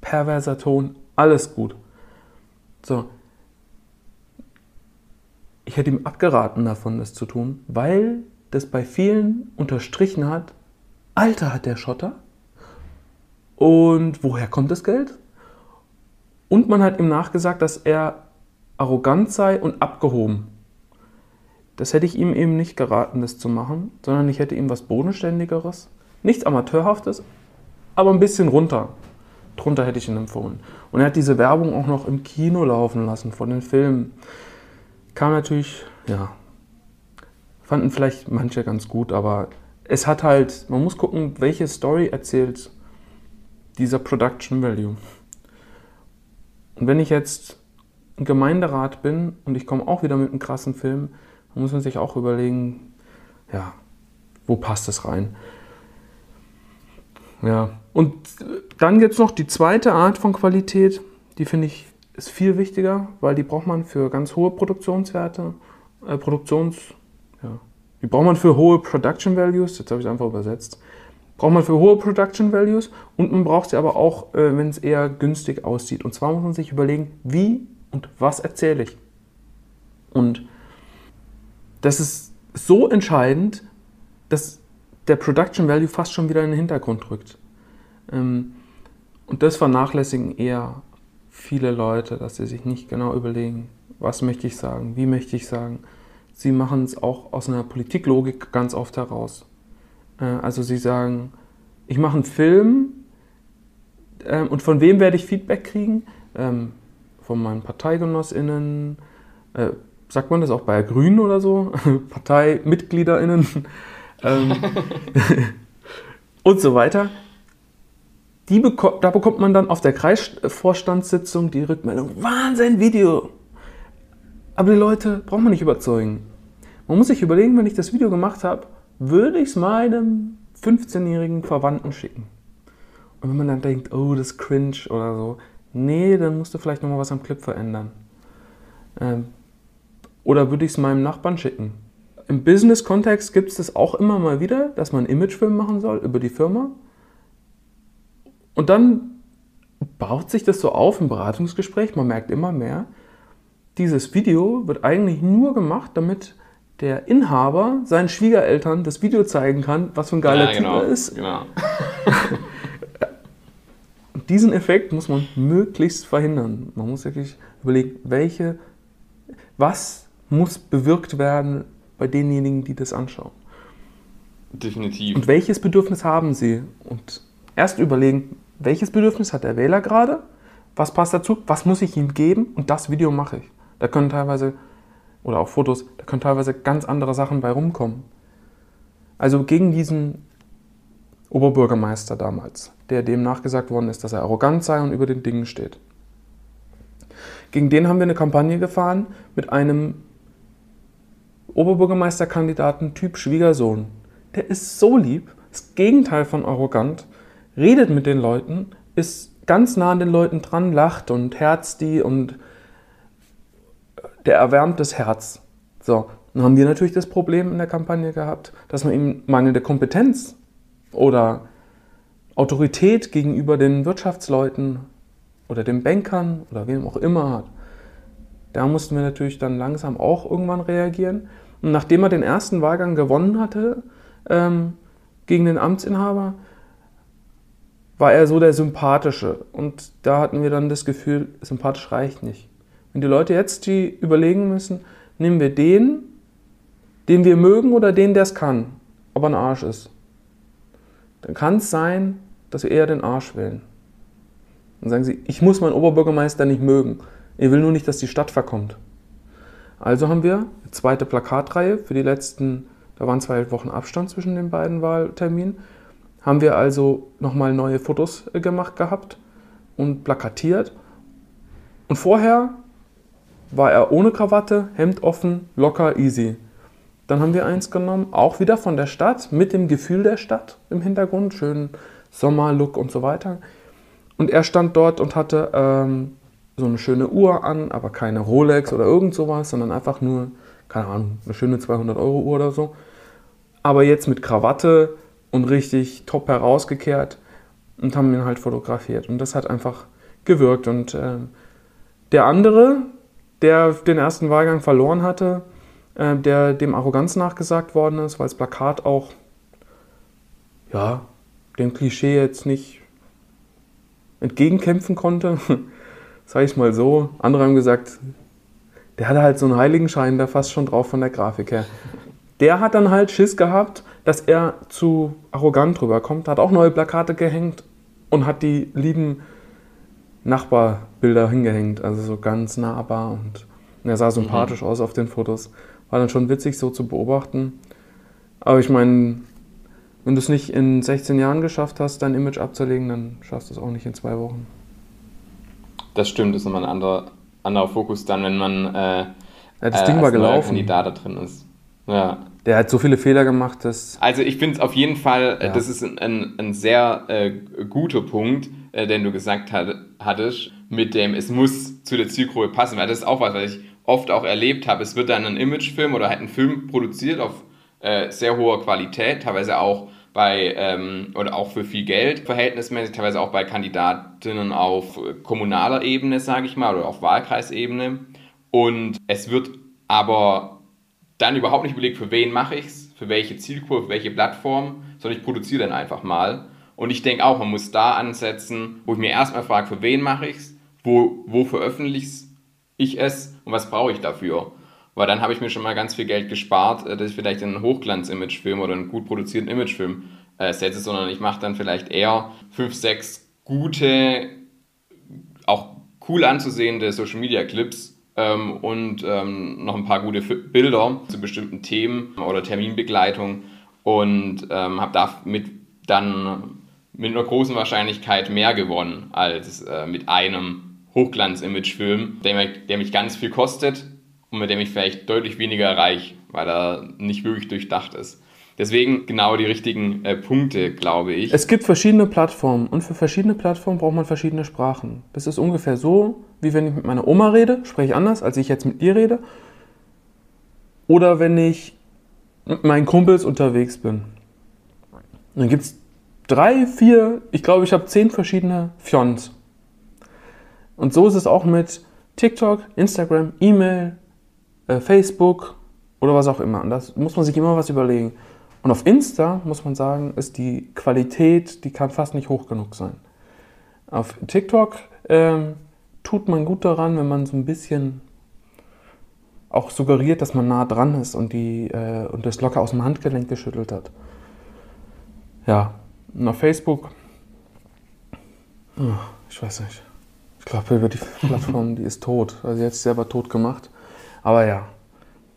Perverser Ton, alles gut. So, ich hätte ihm abgeraten davon, das zu tun, weil das bei vielen unterstrichen hat, Alter hat der Schotter. Und woher kommt das Geld? Und man hat ihm nachgesagt, dass er arrogant sei und abgehoben. Das hätte ich ihm eben nicht geraten, das zu machen, sondern ich hätte ihm was Bodenständigeres, nichts Amateurhaftes, aber ein bisschen runter. Drunter hätte ich ihn empfohlen. Und er hat diese Werbung auch noch im Kino laufen lassen von den Filmen kam natürlich, ja, fanden vielleicht manche ganz gut, aber es hat halt, man muss gucken, welche Story erzählt dieser Production Value. Und wenn ich jetzt ein Gemeinderat bin und ich komme auch wieder mit einem krassen Film, dann muss man sich auch überlegen, ja, wo passt das rein? Ja, und dann gibt es noch die zweite Art von Qualität, die finde ich ist viel wichtiger, weil die braucht man für ganz hohe Produktionswerte, äh, Produktions, ja, die braucht man für hohe Production Values, jetzt habe ich es einfach übersetzt, braucht man für hohe Production Values und man braucht sie aber auch, äh, wenn es eher günstig aussieht. Und zwar muss man sich überlegen, wie und was erzähle ich. Und das ist so entscheidend, dass der Production Value fast schon wieder in den Hintergrund rückt. Ähm, und das vernachlässigen eher viele Leute, dass sie sich nicht genau überlegen, was möchte ich sagen, wie möchte ich sagen. Sie machen es auch aus einer Politiklogik ganz oft heraus. Äh, also sie sagen, ich mache einen Film ähm, und von wem werde ich Feedback kriegen? Ähm, von meinen ParteigenossInnen, äh, sagt man das auch bei Grünen oder so? ParteimitgliederInnen. ähm, und so weiter. Die beko da bekommt man dann auf der Kreisvorstandssitzung die Rückmeldung, Wahnsinn, Video. Aber die Leute braucht man nicht überzeugen. Man muss sich überlegen, wenn ich das Video gemacht habe, würde ich es meinem 15-jährigen Verwandten schicken. Und wenn man dann denkt, oh, das ist cringe oder so, nee, dann musst du vielleicht nochmal was am Clip verändern. Ähm, oder würde ich es meinem Nachbarn schicken? Im Business-Kontext gibt es das auch immer mal wieder, dass man Imagefilm machen soll über die Firma. Und dann baut sich das so auf im Beratungsgespräch. Man merkt immer mehr, dieses Video wird eigentlich nur gemacht, damit der Inhaber seinen Schwiegereltern das Video zeigen kann, was für ein geiler ja, genau, Typ er ist. Genau. Diesen Effekt muss man möglichst verhindern. Man muss wirklich überlegen, welche, was muss bewirkt werden bei denjenigen, die das anschauen. Definitiv. Und welches Bedürfnis haben sie? Und erst überlegen, welches Bedürfnis hat der Wähler gerade? Was passt dazu? Was muss ich ihm geben? Und das Video mache ich. Da können teilweise, oder auch Fotos, da können teilweise ganz andere Sachen bei rumkommen. Also gegen diesen Oberbürgermeister damals, der dem nachgesagt worden ist, dass er arrogant sei und über den Dingen steht. Gegen den haben wir eine Kampagne gefahren mit einem Oberbürgermeisterkandidaten Typ Schwiegersohn. Der ist so lieb, das Gegenteil von arrogant, redet mit den Leuten, ist ganz nah an den Leuten dran, lacht und herzt die und der erwärmt das Herz. So, dann haben wir natürlich das Problem in der Kampagne gehabt, dass man ihm mangelnde Kompetenz oder Autorität gegenüber den Wirtschaftsleuten oder den Bankern oder wem auch immer hat. Da mussten wir natürlich dann langsam auch irgendwann reagieren. Und nachdem er den ersten Wahlgang gewonnen hatte ähm, gegen den Amtsinhaber, war er so der Sympathische. Und da hatten wir dann das Gefühl, sympathisch reicht nicht. Wenn die Leute jetzt die überlegen müssen, nehmen wir den, den wir mögen oder den, der es kann, aber ein Arsch ist dann kann es sein, dass wir eher den Arsch wählen. Dann sagen sie, ich muss meinen Oberbürgermeister nicht mögen. Ich will nur nicht, dass die Stadt verkommt. Also haben wir eine zweite Plakatreihe für die letzten, da waren zwei Wochen Abstand zwischen den beiden Wahlterminen, haben wir also nochmal neue Fotos äh, gemacht gehabt und plakatiert. Und vorher war er ohne Krawatte, Hemd offen, locker, easy. Dann haben wir eins genommen, auch wieder von der Stadt, mit dem Gefühl der Stadt im Hintergrund, schönen Sommerlook und so weiter. Und er stand dort und hatte ähm, so eine schöne Uhr an, aber keine Rolex oder irgend sowas, sondern einfach nur, keine Ahnung, eine schöne 200-Euro-Uhr oder so. Aber jetzt mit Krawatte und richtig top herausgekehrt und haben ihn halt fotografiert. Und das hat einfach gewirkt. Und äh, der andere, der den ersten Wahlgang verloren hatte, äh, der dem Arroganz nachgesagt worden ist, weil das Plakat auch, ja, dem Klischee jetzt nicht entgegenkämpfen konnte. Sag ich mal so. Andere haben gesagt, der hatte halt so einen Heiligenschein da fast schon drauf von der Grafik her. Der hat dann halt Schiss gehabt, dass er zu arrogant rüberkommt, hat auch neue Plakate gehängt und hat die lieben Nachbarbilder hingehängt, also so ganz nahbar und er sah sympathisch mhm. aus auf den Fotos. War dann schon witzig so zu beobachten. Aber ich meine, wenn du es nicht in 16 Jahren geschafft hast, dein Image abzulegen, dann schaffst du es auch nicht in zwei Wochen. Das stimmt, das ist nochmal ein anderer, anderer Fokus dann, wenn man äh, ja, das äh, Ding war gelaufen. Kandidat da drin ist. Ja. Der hat so viele Fehler gemacht, dass. Also ich finde es auf jeden Fall, äh, ja. das ist ein, ein sehr äh, guter Punkt, äh, den du gesagt hat, hattest, mit dem es muss zu der Zielgruppe passen, weil das ist auch was, was ich oft auch erlebt habe. Es wird dann ein Imagefilm oder halt ein Film produziert auf äh, sehr hoher Qualität, teilweise auch bei ähm, oder auch für viel Geld verhältnismäßig, teilweise auch bei Kandidatinnen auf kommunaler Ebene, sage ich mal, oder auf Wahlkreisebene. Und es wird aber dann überhaupt nicht überlegt, für wen mache ich es, für welche Zielgruppe, für welche Plattform, sondern ich produziere dann einfach mal. Und ich denke auch, man muss da ansetzen, wo ich mir erstmal frage, für wen mache ich es, wo, wo veröffentliche ich es und was brauche ich dafür. Weil dann habe ich mir schon mal ganz viel Geld gespart, äh, dass ich vielleicht einen Hochglanz-Imagefilm oder einen gut produzierten Imagefilm äh, setze, sondern ich mache dann vielleicht eher fünf, sechs gute, auch cool anzusehende Social-Media-Clips ähm, und ähm, noch ein paar gute Bilder zu bestimmten Themen oder Terminbegleitung und ähm, habe damit dann mit einer großen Wahrscheinlichkeit mehr gewonnen als äh, mit einem Hochglanz-Imagefilm, der, der mich ganz viel kostet und mit dem ich vielleicht deutlich weniger erreiche, weil er nicht wirklich durchdacht ist. Deswegen genau die richtigen äh, Punkte, glaube ich. Es gibt verschiedene Plattformen und für verschiedene Plattformen braucht man verschiedene Sprachen. Das ist ungefähr so, wie wenn ich mit meiner Oma rede, spreche ich anders, als ich jetzt mit dir rede. Oder wenn ich mit meinen Kumpels unterwegs bin. Dann gibt es drei, vier, ich glaube, ich habe zehn verschiedene Fions. Und so ist es auch mit TikTok, Instagram, E-Mail, äh, Facebook oder was auch immer. Und das muss man sich immer was überlegen. Und auf Insta, muss man sagen, ist die Qualität, die kann fast nicht hoch genug sein. Auf TikTok ähm, tut man gut daran, wenn man so ein bisschen auch suggeriert, dass man nah dran ist und, die, äh, und das locker aus dem Handgelenk geschüttelt hat. Ja, und auf Facebook, oh, ich weiß nicht. Ich glaube, über die Plattform, die ist tot. Also jetzt selber tot gemacht. Aber ja,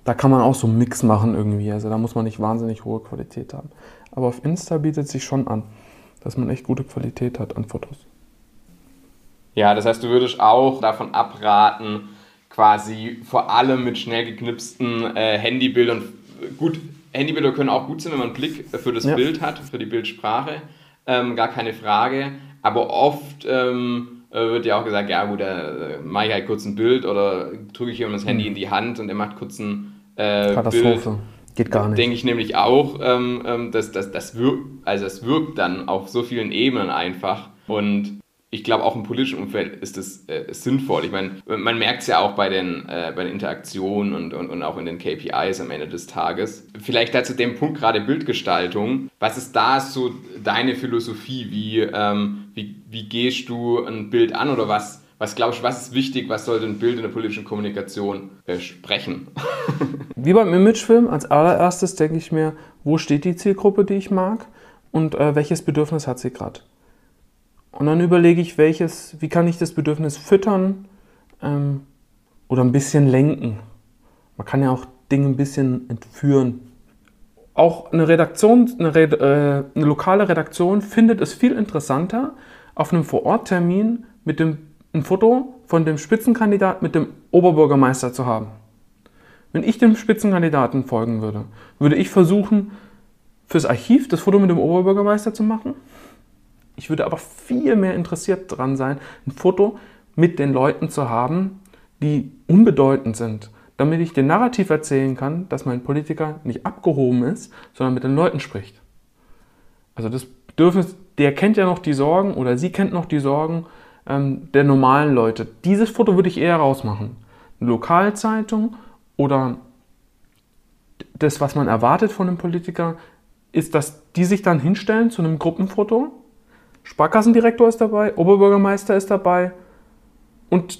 da kann man auch so einen Mix machen irgendwie. Also da muss man nicht wahnsinnig hohe Qualität haben. Aber auf Insta bietet sich schon an, dass man echt gute Qualität hat an Fotos. Ja, das heißt, du würdest auch davon abraten, quasi vor allem mit schnell geknipsten äh, Handybildern. Gut, Handybilder können auch gut sein, wenn man einen Blick für das ja. Bild hat, für die Bildsprache. Ähm, gar keine Frage. Aber oft ähm, äh, wird ja auch gesagt, ja gut, da äh, mache ich halt kurz ein Bild oder drücke ich jemandem das Handy mhm. in die Hand und er macht kurz ein äh, Katastrophe. Bild. Geht gar nicht. Denke ich nämlich auch, ähm, ähm, dass das, das wirkt, also es wirkt dann auf so vielen Ebenen einfach. Und ich glaube, auch im politischen Umfeld ist es äh, sinnvoll. Ich meine, man merkt es ja auch bei den, äh, bei den Interaktionen und, und, und auch in den KPIs am Ende des Tages. Vielleicht da zu dem Punkt gerade Bildgestaltung. Was ist da so deine Philosophie? Wie, ähm, wie, wie gehst du ein Bild an oder was, was glaubst du, was ist wichtig? Was sollte ein Bild in der politischen Kommunikation äh, sprechen? Wie beim Imagefilm, als allererstes denke ich mir, wo steht die Zielgruppe, die ich mag und äh, welches Bedürfnis hat sie gerade? Und dann überlege ich, welches, wie kann ich das Bedürfnis füttern ähm, oder ein bisschen lenken. Man kann ja auch Dinge ein bisschen entführen. Auch eine Redaktion, eine, Red, äh, eine lokale Redaktion findet es viel interessanter, auf einem Vororttermin mit dem ein Foto von dem Spitzenkandidat mit dem Oberbürgermeister zu haben. Wenn ich dem Spitzenkandidaten folgen würde, würde ich versuchen, fürs Archiv das Foto mit dem Oberbürgermeister zu machen ich würde aber viel mehr interessiert daran sein, ein Foto mit den Leuten zu haben, die unbedeutend sind, damit ich den Narrativ erzählen kann, dass mein Politiker nicht abgehoben ist, sondern mit den Leuten spricht. Also das Bedürfnis, der kennt ja noch die Sorgen oder sie kennt noch die Sorgen ähm, der normalen Leute. Dieses Foto würde ich eher rausmachen. Eine Lokalzeitung oder das, was man erwartet von einem Politiker, ist, dass die sich dann hinstellen zu einem Gruppenfoto Sparkassendirektor ist dabei, Oberbürgermeister ist dabei und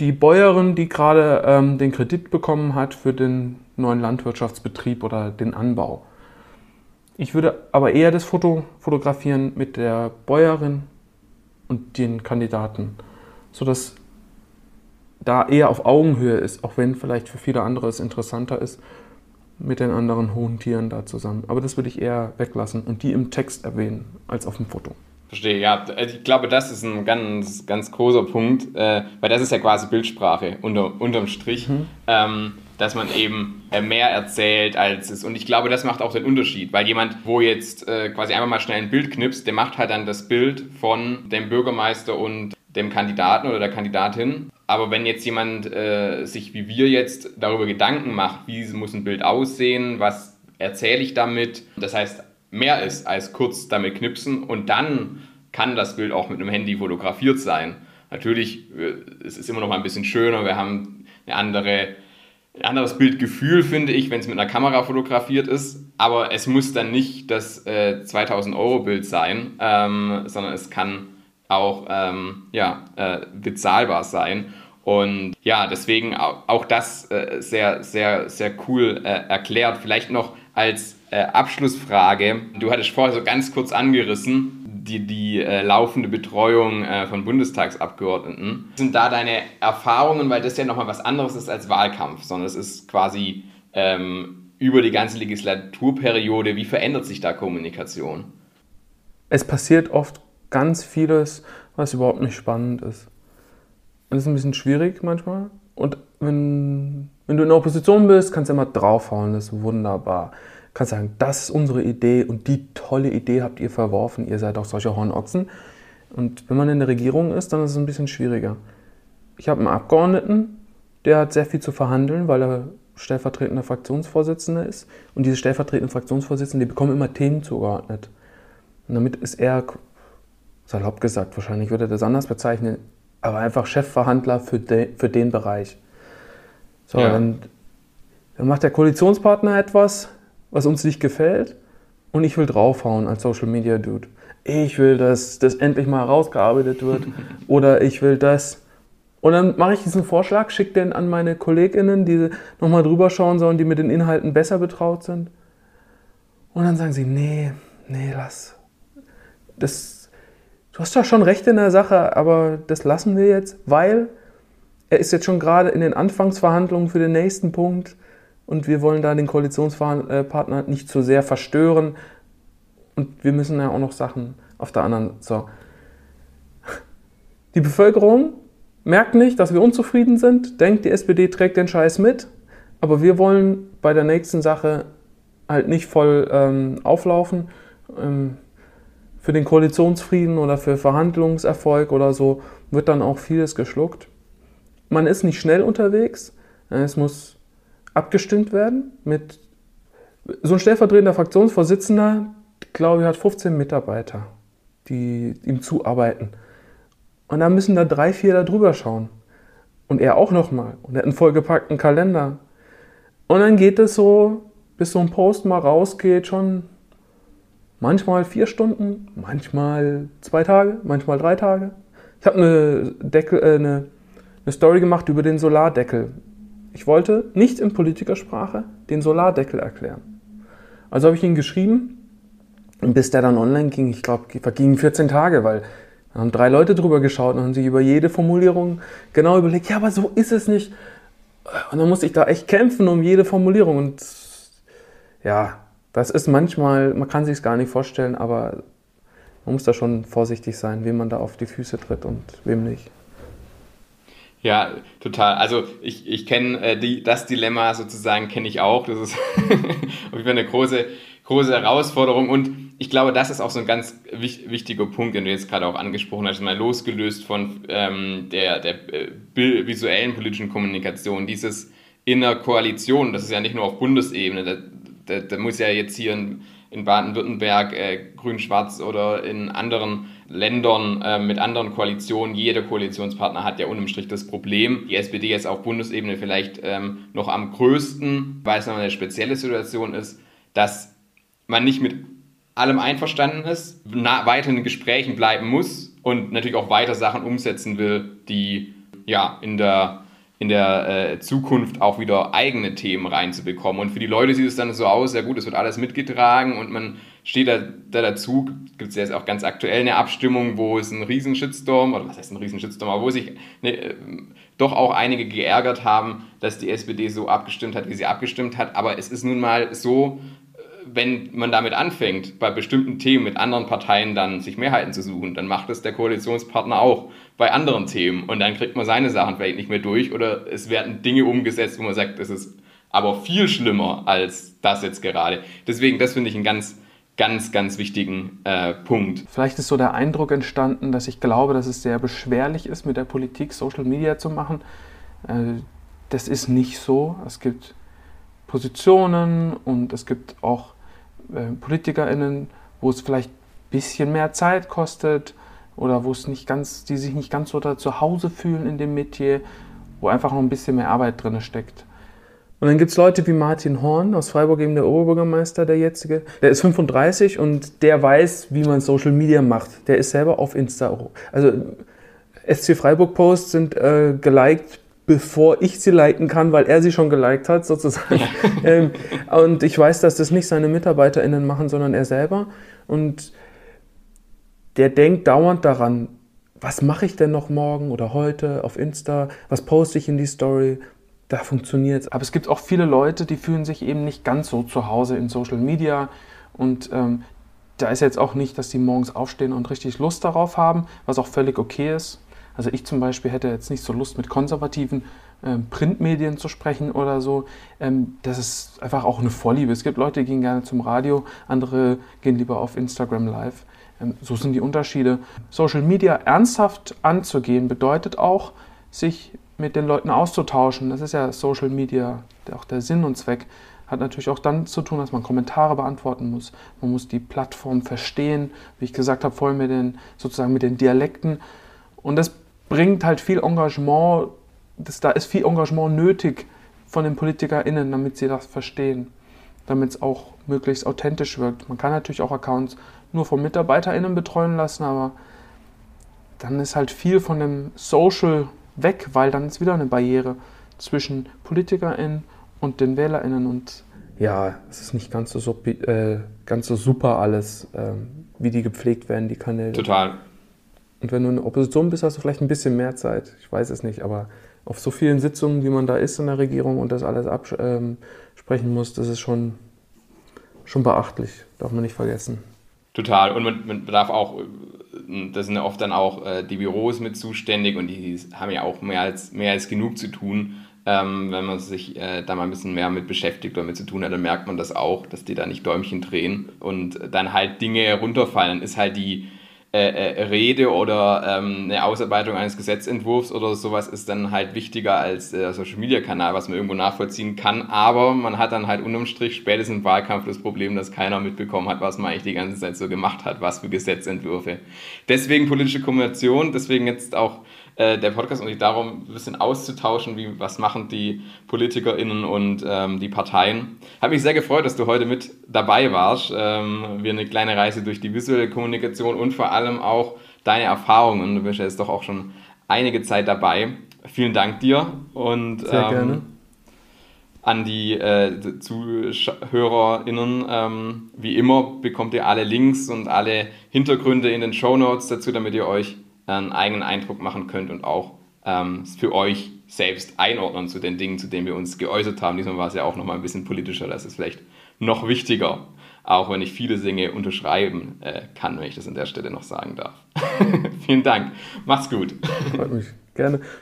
die Bäuerin, die gerade ähm, den Kredit bekommen hat für den neuen Landwirtschaftsbetrieb oder den Anbau. Ich würde aber eher das Foto fotografieren mit der Bäuerin und den Kandidaten, sodass da eher auf Augenhöhe ist, auch wenn vielleicht für viele andere es interessanter ist, mit den anderen hohen Tieren da zusammen. Aber das würde ich eher weglassen und die im Text erwähnen als auf dem Foto. Verstehe, ja. Ich glaube, das ist ein ganz, ganz großer Punkt, äh, weil das ist ja quasi Bildsprache unter, unterm Strich, mhm. ähm, dass man eben äh, mehr erzählt als es. Und ich glaube, das macht auch den Unterschied, weil jemand, wo jetzt äh, quasi einfach mal schnell ein Bild knipst, der macht halt dann das Bild von dem Bürgermeister und dem Kandidaten oder der Kandidatin. Aber wenn jetzt jemand äh, sich wie wir jetzt darüber Gedanken macht, wie muss ein Bild aussehen, was erzähle ich damit, das heißt mehr ist als kurz damit knipsen und dann kann das Bild auch mit einem Handy fotografiert sein. Natürlich, äh, es ist immer noch mal ein bisschen schöner, wir haben eine andere, ein anderes Bildgefühl, finde ich, wenn es mit einer Kamera fotografiert ist, aber es muss dann nicht das äh, 2000 Euro Bild sein, ähm, sondern es kann auch ähm, ja, äh, bezahlbar sein. Und ja, deswegen auch, auch das äh, sehr, sehr, sehr cool äh, erklärt. Vielleicht noch als äh, Abschlussfrage. Du hattest vorher so ganz kurz angerissen, die, die äh, laufende Betreuung äh, von Bundestagsabgeordneten. Sind da deine Erfahrungen, weil das ja nochmal was anderes ist als Wahlkampf, sondern es ist quasi ähm, über die ganze Legislaturperiode, wie verändert sich da Kommunikation? Es passiert oft ganz vieles, was überhaupt nicht spannend ist. Und das ist ein bisschen schwierig manchmal. Und wenn, wenn du in der Opposition bist, kannst du immer draufhauen, das ist wunderbar. Du kannst sagen, das ist unsere Idee und die tolle Idee habt ihr verworfen, ihr seid auch solche Hornochsen. Und wenn man in der Regierung ist, dann ist es ein bisschen schwieriger. Ich habe einen Abgeordneten, der hat sehr viel zu verhandeln, weil er stellvertretender Fraktionsvorsitzender ist. Und diese stellvertretenden Fraktionsvorsitzenden, die bekommen immer Themen zugeordnet. Und damit ist er, salopp gesagt, wahrscheinlich würde er das anders bezeichnen, aber einfach Chefverhandler für, de, für den Bereich. So, ja. dann, dann macht der Koalitionspartner etwas, was uns nicht gefällt und ich will draufhauen als Social Media Dude. Ich will, dass das endlich mal rausgearbeitet wird oder ich will das. Und dann mache ich diesen Vorschlag, schicke den an meine KollegInnen, die nochmal drüber schauen sollen, die mit den Inhalten besser betraut sind. Und dann sagen sie, nee, nee, lass. Das, du hast doch schon recht in der Sache, aber das lassen wir jetzt, weil er ist jetzt schon gerade in den Anfangsverhandlungen für den nächsten Punkt und wir wollen da den Koalitionspartner nicht zu sehr verstören. Und wir müssen ja auch noch Sachen auf der anderen. So. Die Bevölkerung merkt nicht, dass wir unzufrieden sind, denkt, die SPD trägt den Scheiß mit, aber wir wollen bei der nächsten Sache halt nicht voll ähm, auflaufen. Ähm, für den Koalitionsfrieden oder für Verhandlungserfolg oder so wird dann auch vieles geschluckt. Man ist nicht schnell unterwegs, es muss abgestimmt werden mit so ein stellvertretender Fraktionsvorsitzender, glaube ich, hat 15 Mitarbeiter, die ihm zuarbeiten. Und da müssen da drei, vier da drüber schauen. Und er auch nochmal. Und er hat einen vollgepackten Kalender. Und dann geht es so, bis so ein Post mal rausgeht, schon manchmal vier Stunden, manchmal zwei Tage, manchmal drei Tage. Ich habe eine, äh, eine, eine Story gemacht über den Solardeckel. Ich wollte nicht in Politikersprache den Solardeckel erklären. Also habe ich ihn geschrieben und bis der dann online ging, ich glaube, vergingen 14 Tage, weil da haben drei Leute drüber geschaut und haben sich über jede Formulierung genau überlegt, ja, aber so ist es nicht. Und dann musste ich da echt kämpfen um jede Formulierung und ja, das ist manchmal, man kann sich es gar nicht vorstellen, aber man muss da schon vorsichtig sein, wem man da auf die Füße tritt und wem nicht. Ja, total. Also ich, ich kenne äh, das Dilemma sozusagen, kenne ich auch. Das ist auf jeden Fall eine große, große Herausforderung. Und ich glaube, das ist auch so ein ganz wichtiger Punkt, den du jetzt gerade auch angesprochen hast, mal losgelöst von ähm, der, der äh, visuellen politischen Kommunikation. Dieses in der Koalition, das ist ja nicht nur auf Bundesebene, da, da, muss ja jetzt hier in, in Baden-Württemberg äh, grün-schwarz oder in anderen Ländern äh, mit anderen Koalitionen, jeder Koalitionspartner hat ja unterm Strich das Problem. Die SPD jetzt auf Bundesebene vielleicht ähm, noch am größten, weil es noch eine spezielle Situation ist, dass man nicht mit allem einverstanden ist, weiter in Gesprächen bleiben muss und natürlich auch weiter Sachen umsetzen will, die ja in der in der äh, Zukunft auch wieder eigene Themen reinzubekommen. Und für die Leute sieht es dann so aus, ja gut, es wird alles mitgetragen und man steht da, da dazu, gibt es jetzt auch ganz aktuell eine Abstimmung, wo es einen riesen oder was heißt ein riesen aber wo sich ne, äh, doch auch einige geärgert haben, dass die SPD so abgestimmt hat, wie sie abgestimmt hat. Aber es ist nun mal so, wenn man damit anfängt, bei bestimmten Themen mit anderen Parteien dann sich Mehrheiten zu suchen, dann macht es der Koalitionspartner auch bei anderen Themen und dann kriegt man seine Sachen vielleicht nicht mehr durch oder es werden Dinge umgesetzt, wo man sagt, das ist aber viel schlimmer als das jetzt gerade. Deswegen, das finde ich einen ganz ganz, ganz wichtigen äh, Punkt. Vielleicht ist so der Eindruck entstanden, dass ich glaube, dass es sehr beschwerlich ist, mit der Politik Social Media zu machen. Äh, das ist nicht so. Es gibt Positionen und es gibt auch PolitikerInnen, wo es vielleicht ein bisschen mehr Zeit kostet oder wo es nicht ganz, die sich nicht ganz so da zu Hause fühlen in dem Metier, wo einfach noch ein bisschen mehr Arbeit drin steckt. Und dann gibt es Leute wie Martin Horn aus Freiburg, eben der Oberbürgermeister, der jetzige. Der ist 35 und der weiß, wie man Social Media macht. Der ist selber auf Insta. Also SC Freiburg Posts sind äh, geliked, bevor ich sie liken kann, weil er sie schon geliked hat, sozusagen. ähm, und ich weiß, dass das nicht seine MitarbeiterInnen machen, sondern er selber. Und der denkt dauernd daran, was mache ich denn noch morgen oder heute auf Insta? Was poste ich in die Story? da funktioniert es. Aber es gibt auch viele Leute, die fühlen sich eben nicht ganz so zu Hause in Social Media und ähm, da ist jetzt auch nicht, dass die morgens aufstehen und richtig Lust darauf haben, was auch völlig okay ist. Also ich zum Beispiel hätte jetzt nicht so Lust mit konservativen ähm, Printmedien zu sprechen oder so. Ähm, das ist einfach auch eine Vorliebe. Es gibt Leute, die gehen gerne zum Radio, andere gehen lieber auf Instagram Live. Ähm, so sind die Unterschiede. Social Media ernsthaft anzugehen bedeutet auch, sich mit den Leuten auszutauschen. Das ist ja Social Media, auch der Sinn und Zweck. Hat natürlich auch dann zu tun, dass man Kommentare beantworten muss. Man muss die Plattform verstehen, wie ich gesagt habe, vorhin mit den, sozusagen mit den Dialekten. Und das bringt halt viel Engagement, das, da ist viel Engagement nötig von den PolitikerInnen, damit sie das verstehen, damit es auch möglichst authentisch wirkt. Man kann natürlich auch Accounts nur von MitarbeiterInnen betreuen lassen, aber dann ist halt viel von dem Social weg, weil dann ist wieder eine Barriere zwischen PolitikerInnen und den WählerInnen und ja, es ist nicht ganz so, äh, ganz so super alles, äh, wie die gepflegt werden, die Kanäle. Total. Und wenn du in der Opposition bist, hast du vielleicht ein bisschen mehr Zeit. Ich weiß es nicht, aber auf so vielen Sitzungen, wie man da ist in der Regierung und das alles absprechen ähm, muss, das ist schon, schon beachtlich, darf man nicht vergessen. Total. Und man, man darf auch, äh, das sind oft dann auch äh, die Büros mit zuständig und die haben ja auch mehr als, mehr als genug zu tun. Ähm, wenn man sich äh, da mal ein bisschen mehr mit beschäftigt oder mit zu tun hat, dann merkt man das auch, dass die da nicht Däumchen drehen und dann halt Dinge runterfallen. Ist halt die, äh, äh, Rede oder ähm, eine Ausarbeitung eines Gesetzentwurfs oder sowas ist dann halt wichtiger als äh, Social Media Kanal, was man irgendwo nachvollziehen kann. Aber man hat dann halt unterm Strich spätestens im Wahlkampf das Problem, dass keiner mitbekommen hat, was man eigentlich die ganze Zeit so gemacht hat, was für Gesetzentwürfe. Deswegen politische Kommunikation, deswegen jetzt auch äh, der Podcast und sich darum, ein bisschen auszutauschen, wie, was machen die PolitikerInnen und ähm, die Parteien. Hat mich sehr gefreut, dass du heute mit dabei warst. Ähm, wir eine kleine Reise durch die visuelle Kommunikation und vor allem auch deine Erfahrungen. Du bist ja jetzt doch auch schon einige Zeit dabei. Vielen Dank dir und sehr ähm, gerne. An die äh, ZuhörerInnen, ähm, wie immer bekommt ihr alle Links und alle Hintergründe in den Show Notes dazu, damit ihr euch einen eigenen Eindruck machen könnt und auch ähm, für euch selbst einordnen zu den Dingen, zu denen wir uns geäußert haben. Diesmal war es ja auch nochmal ein bisschen politischer, das ist vielleicht noch wichtiger, auch wenn ich viele Dinge unterschreiben äh, kann, wenn ich das an der Stelle noch sagen darf. Vielen Dank. Macht's gut. Freut mich. Gerne.